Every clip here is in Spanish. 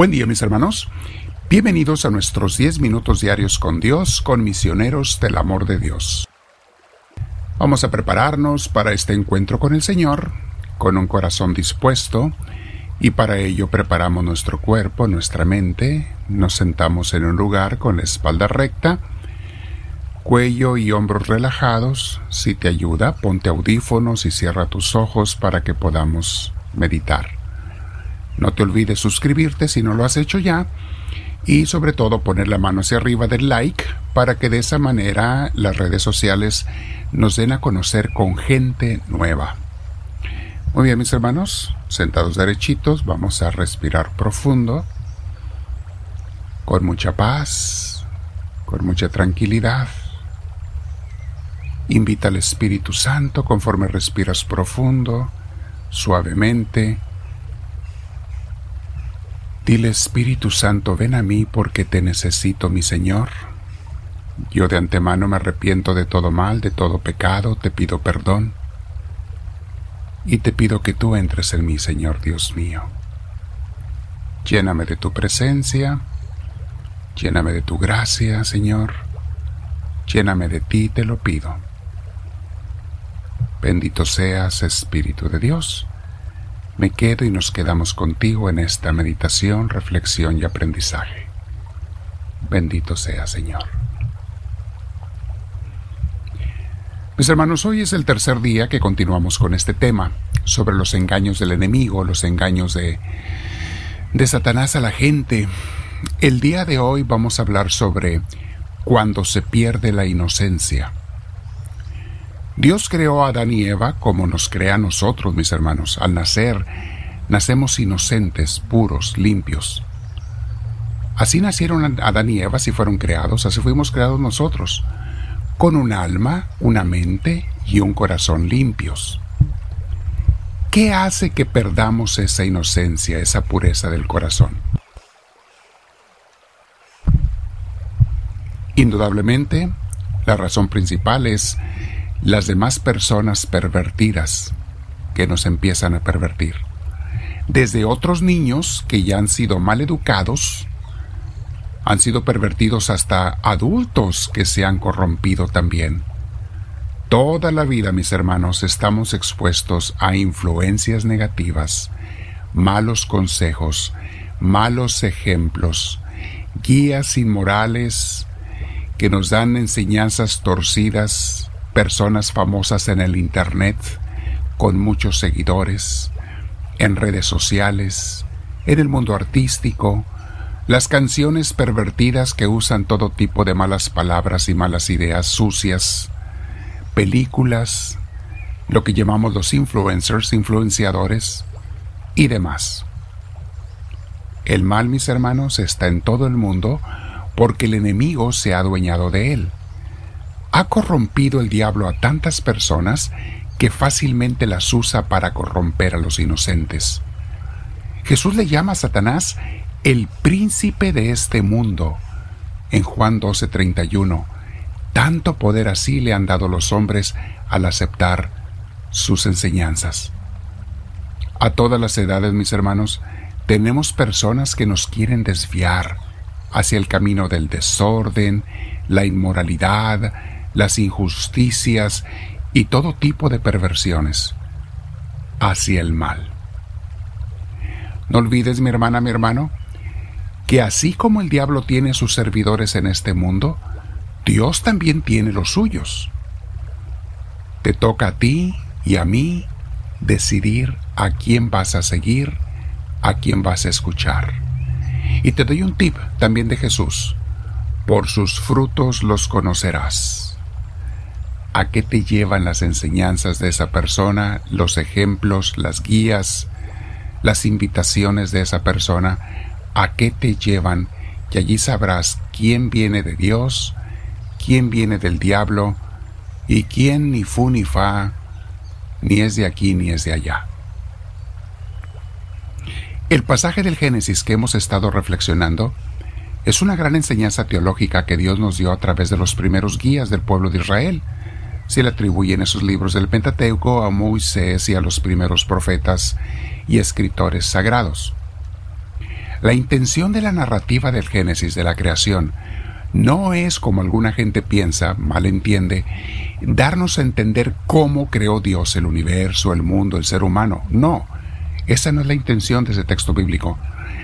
Buen día mis hermanos. Bienvenidos a nuestros 10 minutos diarios con Dios, con misioneros del amor de Dios. Vamos a prepararnos para este encuentro con el Señor, con un corazón dispuesto, y para ello preparamos nuestro cuerpo, nuestra mente, nos sentamos en un lugar con la espalda recta, cuello y hombros relajados. Si te ayuda, ponte audífonos y cierra tus ojos para que podamos meditar. No te olvides suscribirte si no lo has hecho ya y sobre todo poner la mano hacia arriba del like para que de esa manera las redes sociales nos den a conocer con gente nueva. Muy bien mis hermanos, sentados derechitos, vamos a respirar profundo, con mucha paz, con mucha tranquilidad. Invita al Espíritu Santo conforme respiras profundo, suavemente, Dile Espíritu Santo, ven a mí porque te necesito, mi Señor. Yo de antemano me arrepiento de todo mal, de todo pecado, te pido perdón. Y te pido que tú entres en mí, Señor Dios mío. Lléname de tu presencia, lléname de tu gracia, Señor. Lléname de ti, te lo pido. Bendito seas, Espíritu de Dios me quedo y nos quedamos contigo en esta meditación, reflexión y aprendizaje. Bendito sea, Señor. Mis hermanos, hoy es el tercer día que continuamos con este tema sobre los engaños del enemigo, los engaños de, de Satanás a la gente. El día de hoy vamos a hablar sobre cuando se pierde la inocencia. Dios creó a Adán y Eva como nos crea a nosotros, mis hermanos. Al nacer, nacemos inocentes, puros, limpios. Así nacieron Adán y Eva, así fueron creados, así fuimos creados nosotros, con un alma, una mente y un corazón limpios. ¿Qué hace que perdamos esa inocencia, esa pureza del corazón? Indudablemente, la razón principal es las demás personas pervertidas que nos empiezan a pervertir. Desde otros niños que ya han sido mal educados, han sido pervertidos hasta adultos que se han corrompido también. Toda la vida, mis hermanos, estamos expuestos a influencias negativas, malos consejos, malos ejemplos, guías inmorales que nos dan enseñanzas torcidas personas famosas en el Internet, con muchos seguidores, en redes sociales, en el mundo artístico, las canciones pervertidas que usan todo tipo de malas palabras y malas ideas sucias, películas, lo que llamamos los influencers, influenciadores y demás. El mal, mis hermanos, está en todo el mundo porque el enemigo se ha adueñado de él ha corrompido el diablo a tantas personas que fácilmente las usa para corromper a los inocentes. Jesús le llama a Satanás el príncipe de este mundo. En Juan 12:31, tanto poder así le han dado los hombres al aceptar sus enseñanzas. A todas las edades, mis hermanos, tenemos personas que nos quieren desviar hacia el camino del desorden, la inmoralidad, las injusticias y todo tipo de perversiones hacia el mal. No olvides, mi hermana, mi hermano, que así como el diablo tiene sus servidores en este mundo, Dios también tiene los suyos. Te toca a ti y a mí decidir a quién vas a seguir, a quién vas a escuchar. Y te doy un tip también de Jesús. Por sus frutos los conocerás a qué te llevan las enseñanzas de esa persona, los ejemplos, las guías, las invitaciones de esa persona, a qué te llevan y allí sabrás quién viene de Dios, quién viene del diablo y quién ni fu ni fa, ni es de aquí ni es de allá. El pasaje del Génesis que hemos estado reflexionando es una gran enseñanza teológica que Dios nos dio a través de los primeros guías del pueblo de Israel, se le atribuyen esos libros del Pentateuco a Moisés y a los primeros profetas y escritores sagrados. La intención de la narrativa del Génesis de la creación no es, como alguna gente piensa, mal entiende, darnos a entender cómo creó Dios el universo, el mundo, el ser humano. No, esa no es la intención de ese texto bíblico,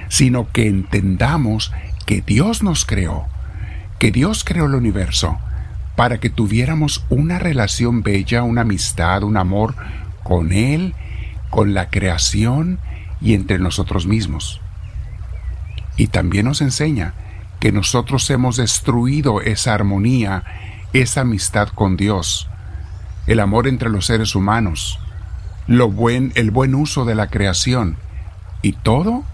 sino que entendamos que Dios nos creó, que Dios creó el universo, para que tuviéramos una relación bella, una amistad, un amor con Él, con la creación y entre nosotros mismos. Y también nos enseña que nosotros hemos destruido esa armonía, esa amistad con Dios, el amor entre los seres humanos, lo buen, el buen uso de la creación, y todo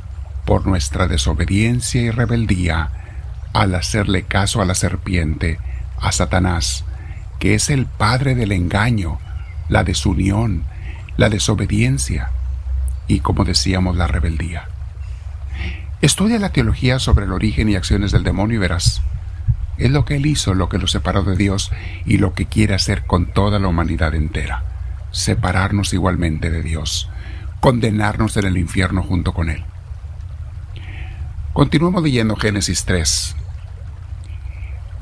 por nuestra desobediencia y rebeldía al hacerle caso a la serpiente, a Satanás, que es el padre del engaño, la desunión, la desobediencia y, como decíamos, la rebeldía. Estudia la teología sobre el origen y acciones del demonio y verás. Es lo que él hizo, lo que lo separó de Dios y lo que quiere hacer con toda la humanidad entera. Separarnos igualmente de Dios, condenarnos en el infierno junto con él. Continuemos leyendo Génesis 3.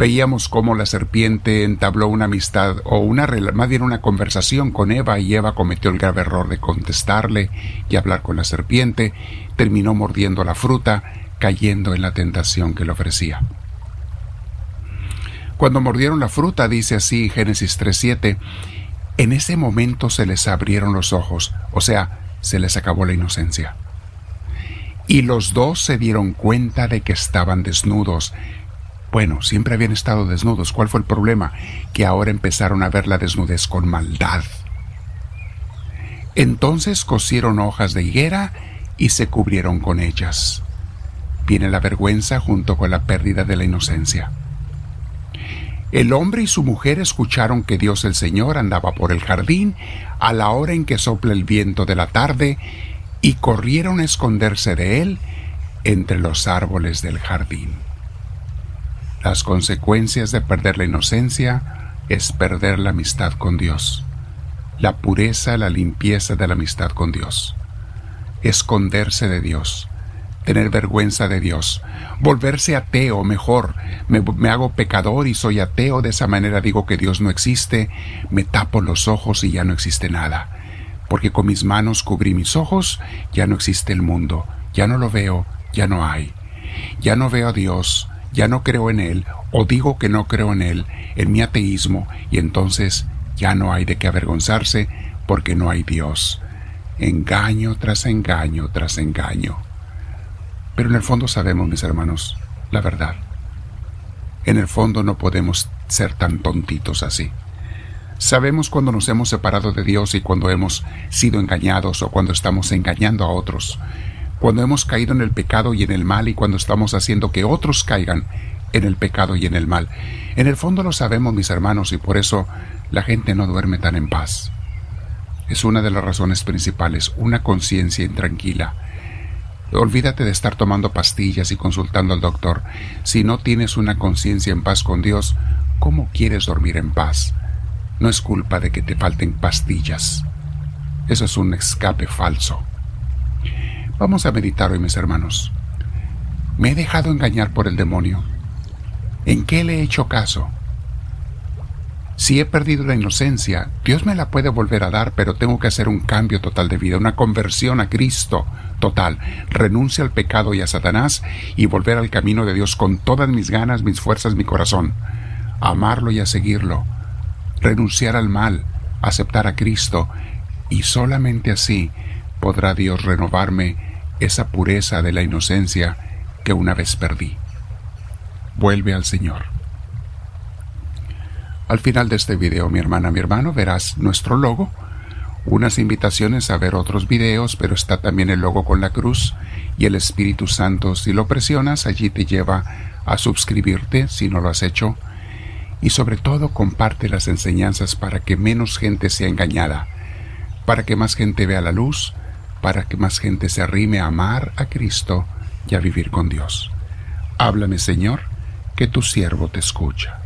Veíamos cómo la serpiente entabló una amistad o una más bien una conversación con Eva y Eva cometió el grave error de contestarle y hablar con la serpiente terminó mordiendo la fruta, cayendo en la tentación que le ofrecía. Cuando mordieron la fruta, dice así Génesis 3.7, en ese momento se les abrieron los ojos, o sea, se les acabó la inocencia. Y los dos se dieron cuenta de que estaban desnudos. Bueno, siempre habían estado desnudos. ¿Cuál fue el problema? Que ahora empezaron a ver la desnudez con maldad. Entonces cosieron hojas de higuera y se cubrieron con ellas. Viene la vergüenza junto con la pérdida de la inocencia. El hombre y su mujer escucharon que Dios el Señor andaba por el jardín a la hora en que sopla el viento de la tarde y corrieron a esconderse de él entre los árboles del jardín. Las consecuencias de perder la inocencia es perder la amistad con Dios, la pureza, la limpieza de la amistad con Dios. Esconderse de Dios, tener vergüenza de Dios, volverse ateo, mejor, me, hago pecador y soy ateo, de esa manera digo que Dios no existe, me tapo los ojos y ya no existe nada, porque con mis manos cubrí mis ojos, ya no existe el mundo, ya no lo veo, ya no hay, ya no veo a Dios, ya no creo en Él, o digo que no creo en Él, en mi ateísmo, y entonces ya no hay de qué avergonzarse, porque no hay Dios engaño tras engaño tras engaño. Pero en el fondo sabemos, mis hermanos, la verdad. En el fondo no podemos ser tan tontitos así. Sabemos cuando nos hemos separado de Dios y cuando hemos sido engañados o cuando estamos engañando a otros, cuando hemos caído en el pecado y en el mal y cuando estamos haciendo que otros caigan en el pecado y en el mal. En el fondo lo sabemos, mis hermanos, y por eso la gente no duerme tan en paz es una de las razones principales, una conciencia intranquila. Olvídate de estar tomando pastillas y consultando al doctor. Si no tienes una conciencia en paz con Dios, ¿cómo quieres dormir en paz? No es culpa de que te falten pastillas. Eso es un escape falso. Vamos a meditar hoy, mis hermanos. ¿Me he dejado engañar por el demonio? ¿En qué le he hecho caso? Si he perdido la inocencia, Dios me la puede volver a dar, pero tengo que hacer un cambio total de vida, una conversión a Cristo total. Renuncia al pecado y a Satanás y volver al camino de Dios con todas mis ganas, mis fuerzas, mi corazón. Amarlo y a seguirlo. Renunciar al mal, aceptar a Cristo y solamente así podrá Dios renovarme esa pureza de la inocencia que una vez perdí. Vuelve al Señor. Al final de este video, mi hermana, mi hermano, verás nuestro logo, unas invitaciones a ver otros videos, pero está también el logo con la cruz y el Espíritu Santo. Si lo presionas, allí te lleva a suscribirte si no lo has hecho. Y sobre todo comparte las enseñanzas para que menos gente sea engañada, para que más gente vea la luz, para que más gente se arrime a amar a Cristo y a vivir con Dios. Háblame, Señor, que tu siervo te escucha.